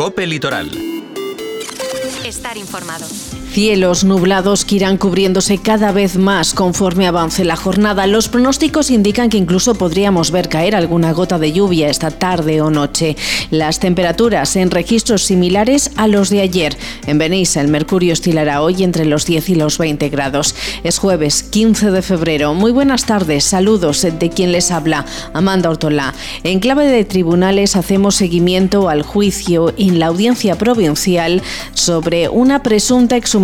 Cope Litoral. Estar informado. Cielos nublados que irán cubriéndose cada vez más conforme avance la jornada. Los pronósticos indican que incluso podríamos ver caer alguna gota de lluvia esta tarde o noche. Las temperaturas en registros similares a los de ayer. En Benissa el mercurio oscilará hoy entre los 10 y los 20 grados. Es jueves 15 de febrero. Muy buenas tardes. Saludos de quien les habla, Amanda Ortolá. En clave de tribunales hacemos seguimiento al juicio en la audiencia provincial sobre una presunta exhumación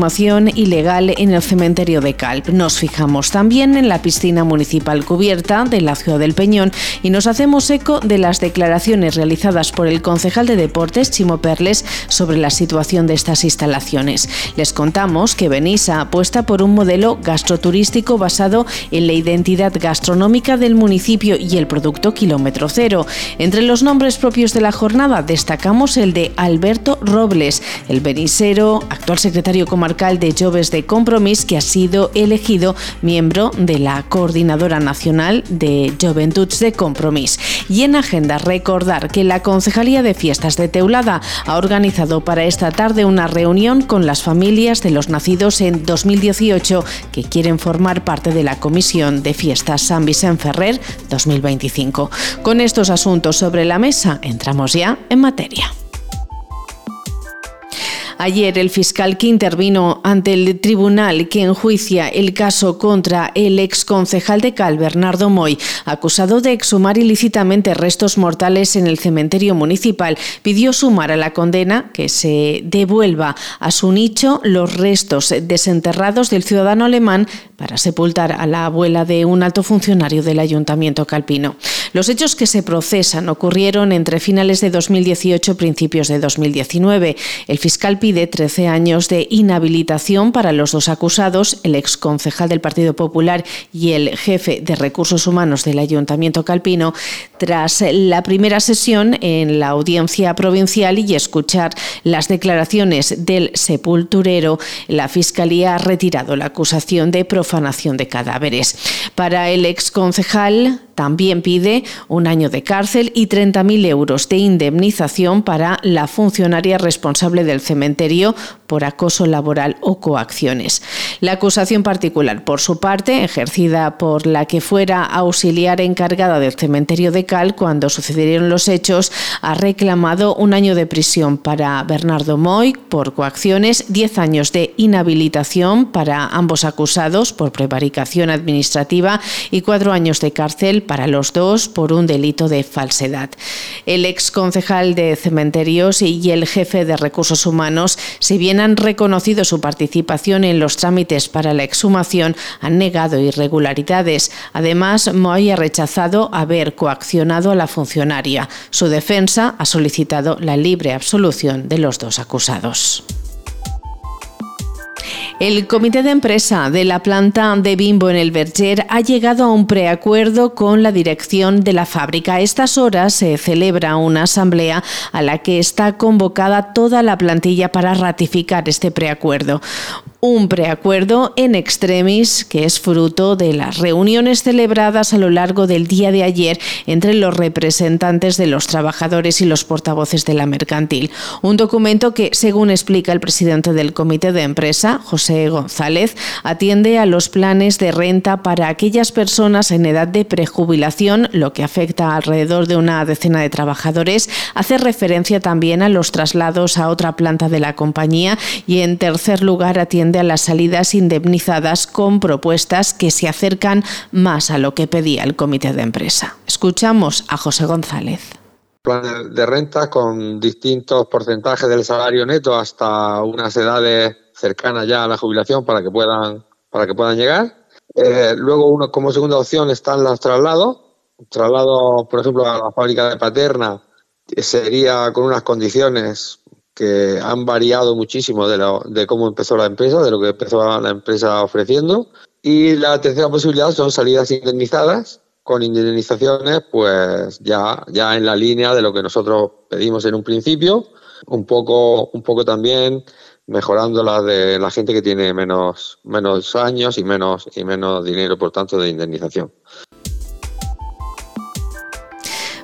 ilegal en el cementerio de Calp. Nos fijamos también en la piscina municipal cubierta de la ciudad del Peñón y nos hacemos eco de las declaraciones realizadas por el concejal de deportes Chimo Perles sobre la situación de estas instalaciones. Les contamos que Benissa apuesta por un modelo gastroturístico basado en la identidad gastronómica del municipio y el producto kilómetro cero. Entre los nombres propios de la jornada destacamos el de Alberto Robles, el benisero, actual secretario comarcal de Joves de Compromís, que ha sido elegido miembro de la Coordinadora Nacional de Juventuds de Compromís. Y en agenda recordar que la Concejalía de Fiestas de Teulada ha organizado para esta tarde una reunión con las familias de los nacidos en 2018 que quieren formar parte de la Comisión de Fiestas San Vicente Ferrer 2025. Con estos asuntos sobre la mesa, entramos ya en materia. Ayer el fiscal que intervino ante el tribunal que enjuicia el caso contra el ex concejal de Cal, Bernardo Moy, acusado de exhumar ilícitamente restos mortales en el cementerio municipal, pidió sumar a la condena que se devuelva a su nicho los restos desenterrados del ciudadano alemán para sepultar a la abuela de un alto funcionario del ayuntamiento calpino. Los hechos que se procesan ocurrieron entre finales de 2018 y principios de 2019. El fiscal pide 13 años de inhabilitación para los dos acusados, el exconcejal del Partido Popular y el jefe de recursos humanos del Ayuntamiento Calpino, tras la primera sesión en la audiencia provincial y escuchar las declaraciones del sepulturero, la Fiscalía ha retirado la acusación de profanación de cadáveres. Para el exconcejal, también pide un año de cárcel y 30.000 euros de indemnización para la funcionaria responsable del cementerio cementerio por acoso laboral o coacciones. La acusación particular, por su parte, ejercida por la que fuera auxiliar encargada del cementerio de Cal cuando sucedieron los hechos, ha reclamado un año de prisión para Bernardo Moy por coacciones, 10 años de inhabilitación para ambos acusados por prevaricación administrativa y cuatro años de cárcel para los dos por un delito de falsedad. El ex concejal de cementerios y el jefe de recursos humanos, si bien han reconocido su participación en los trámites para la exhumación, han negado irregularidades. Además, Moy ha rechazado haber coaccionado a la funcionaria. Su defensa ha solicitado la libre absolución de los dos acusados. El comité de empresa de la planta de Bimbo en el Berger ha llegado a un preacuerdo con la dirección de la fábrica. A estas horas se celebra una asamblea a la que está convocada toda la plantilla para ratificar este preacuerdo un preacuerdo en extremis que es fruto de las reuniones celebradas a lo largo del día de ayer entre los representantes de los trabajadores y los portavoces de la mercantil. Un documento que, según explica el presidente del comité de empresa, José González, atiende a los planes de renta para aquellas personas en edad de prejubilación, lo que afecta alrededor de una decena de trabajadores. Hace referencia también a los traslados a otra planta de la compañía y, en tercer lugar, atiende a las salidas indemnizadas con propuestas que se acercan más a lo que pedía el comité de empresa. Escuchamos a José González planes de renta con distintos porcentajes del salario neto hasta unas edades cercanas ya a la jubilación para que puedan para que puedan llegar. Eh, luego, uno, como segunda opción están los traslados. Traslado, por ejemplo, a la fábrica de Paterna sería con unas condiciones que han variado muchísimo de, cómo empezó la empresa, de lo que empezó la empresa ofreciendo. Y la tercera posibilidad son salidas indemnizadas, con indemnizaciones pues ya, ya en la línea de lo que nosotros pedimos en un principio, un poco, un poco también mejorando la de la gente que tiene menos, menos años y menos, y menos dinero, por tanto, de indemnización.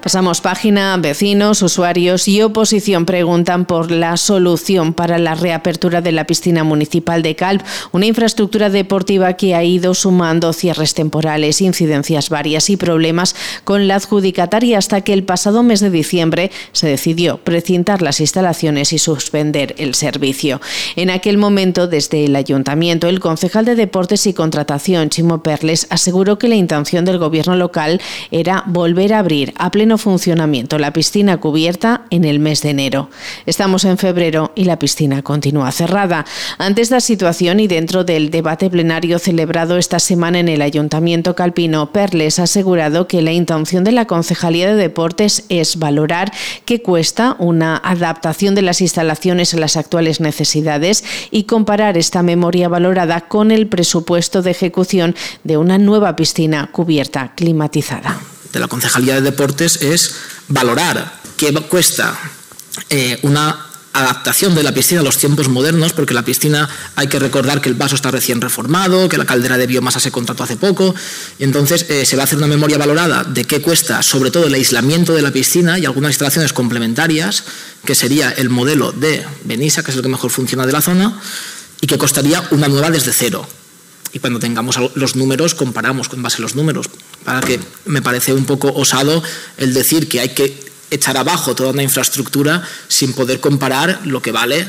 Pasamos página, vecinos, usuarios y oposición preguntan por la solución para la reapertura de la piscina municipal de Calp, una infraestructura deportiva que ha ido sumando cierres temporales, incidencias varias y problemas con la adjudicataria hasta que el pasado mes de diciembre se decidió precintar las instalaciones y suspender el servicio. En aquel momento, desde el ayuntamiento, el concejal de Deportes y Contratación, Chimo Perles, aseguró que la intención del gobierno local era volver a abrir a pleno funcionamiento la piscina cubierta en el mes de enero. Estamos en febrero y la piscina continúa cerrada. Ante esta situación y dentro del debate plenario celebrado esta semana en el Ayuntamiento Calpino, Perles ha asegurado que la intención de la Concejalía de Deportes es valorar qué cuesta una adaptación de las instalaciones a las actuales necesidades y comparar esta memoria valorada con el presupuesto de ejecución de una nueva piscina cubierta climatizada de la Concejalía de Deportes es valorar qué cuesta eh, una adaptación de la piscina a los tiempos modernos, porque la piscina hay que recordar que el vaso está recién reformado, que la caldera de biomasa se contrató hace poco, y entonces eh, se va a hacer una memoria valorada de qué cuesta, sobre todo el aislamiento de la piscina y algunas instalaciones complementarias, que sería el modelo de Benissa, que es el que mejor funciona de la zona, y que costaría una nueva desde cero y cuando tengamos los números comparamos con base a los números. Para que me parece un poco osado el decir que hay que echar abajo toda una infraestructura sin poder comparar lo que vale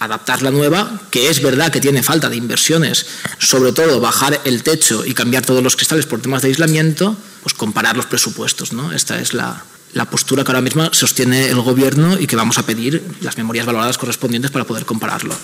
adaptar la nueva, que es verdad que tiene falta de inversiones, sobre todo bajar el techo y cambiar todos los cristales por temas de aislamiento, pues comparar los presupuestos. ¿no? Esta es la, la postura que ahora mismo sostiene el Gobierno y que vamos a pedir las memorias valoradas correspondientes para poder compararlo.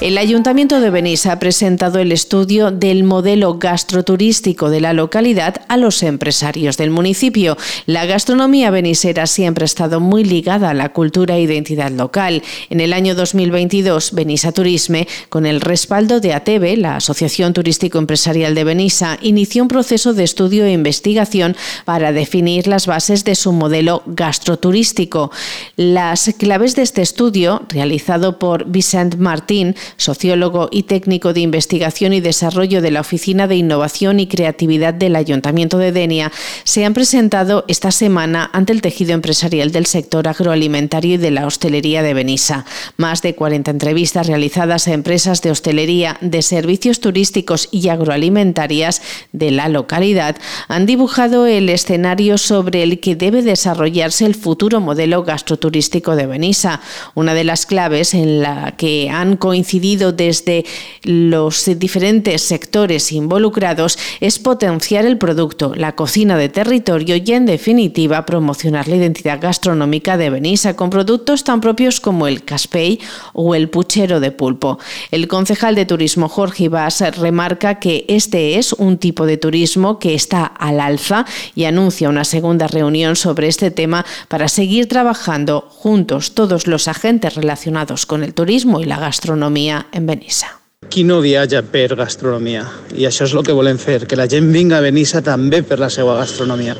El Ayuntamiento de Benissa ha presentado el estudio del modelo gastroturístico de la localidad a los empresarios del municipio. La gastronomía benisera siempre ha estado muy ligada a la cultura e identidad local. En el año 2022, Benissa Turisme, con el respaldo de ATEBE, la Asociación Turístico Empresarial de Benissa, inició un proceso de estudio e investigación para definir las bases de su modelo gastroturístico. Las claves de este estudio, realizado por Vicent Martín, sociólogo y técnico de investigación y desarrollo de la Oficina de Innovación y Creatividad del Ayuntamiento de Denia, se han presentado esta semana ante el tejido empresarial del sector agroalimentario y de la hostelería de Benissa. Más de 40 entrevistas realizadas a empresas de hostelería, de servicios turísticos y agroalimentarias de la localidad han dibujado el escenario sobre el que debe desarrollarse el futuro modelo gastroturístico de Benissa. Una de las claves en la que han coincidido desde los diferentes sectores involucrados es potenciar el producto, la cocina de territorio y, en definitiva, promocionar la identidad gastronómica de Benissa con productos tan propios como el caspey o el puchero de pulpo. El concejal de turismo Jorge Ibas remarca que este es un tipo de turismo que está al alza y anuncia una segunda reunión sobre este tema para seguir trabajando juntos todos los agentes relacionados con el turismo y la gastronomía gastronomia en Benissa. Qui no viatja per gastronomia? I això és el que volem fer, que la gent vinga a Benissa també per la seva gastronomia.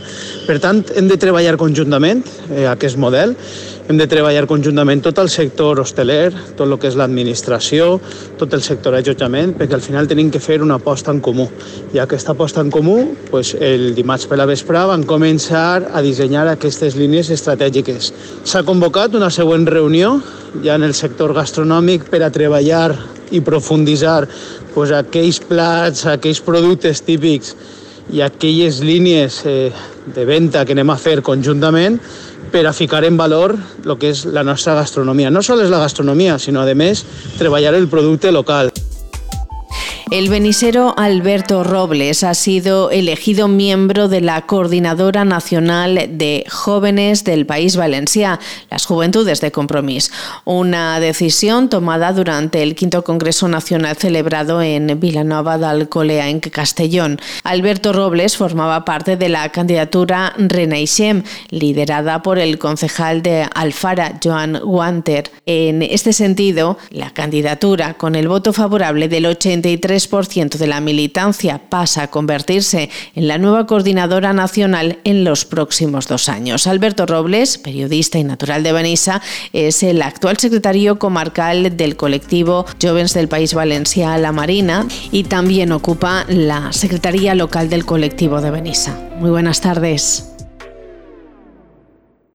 Per tant, hem de treballar conjuntament eh, aquest model, hem de treballar conjuntament tot el sector hosteler, tot el que és l'administració, tot el sector allotjament, perquè al final tenim que fer una aposta en comú. I aquesta aposta en comú, pues, el dimarts per la vesprà van començar a dissenyar aquestes línies estratègiques. S'ha convocat una següent reunió ja en el sector gastronòmic per a treballar i profunditzar pues, aquells plats, aquells productes típics i aquelles línies eh, de venda que anem a fer conjuntament per a ficar en valor el que és la nostra gastronomia. No sols la gastronomia, sinó, a més, treballar el producte local. El benisero Alberto Robles ha sido elegido miembro de la Coordinadora Nacional de Jóvenes del País Valencià, las Juventudes de Compromís. Una decisión tomada durante el quinto Congreso Nacional celebrado en Vilanova d'Alcolea, en Castellón. Alberto Robles formaba parte de la candidatura Reneixem, liderada por el concejal de Alfara, Joan Wanter. En este sentido, la candidatura, con el voto favorable del 83 ciento de la militancia pasa a convertirse en la nueva coordinadora nacional en los próximos dos años. Alberto Robles, periodista y natural de Benissa, es el actual secretario comarcal del colectivo Jóvenes del País Valencia La Marina y también ocupa la Secretaría Local del colectivo de Benissa. Muy buenas tardes.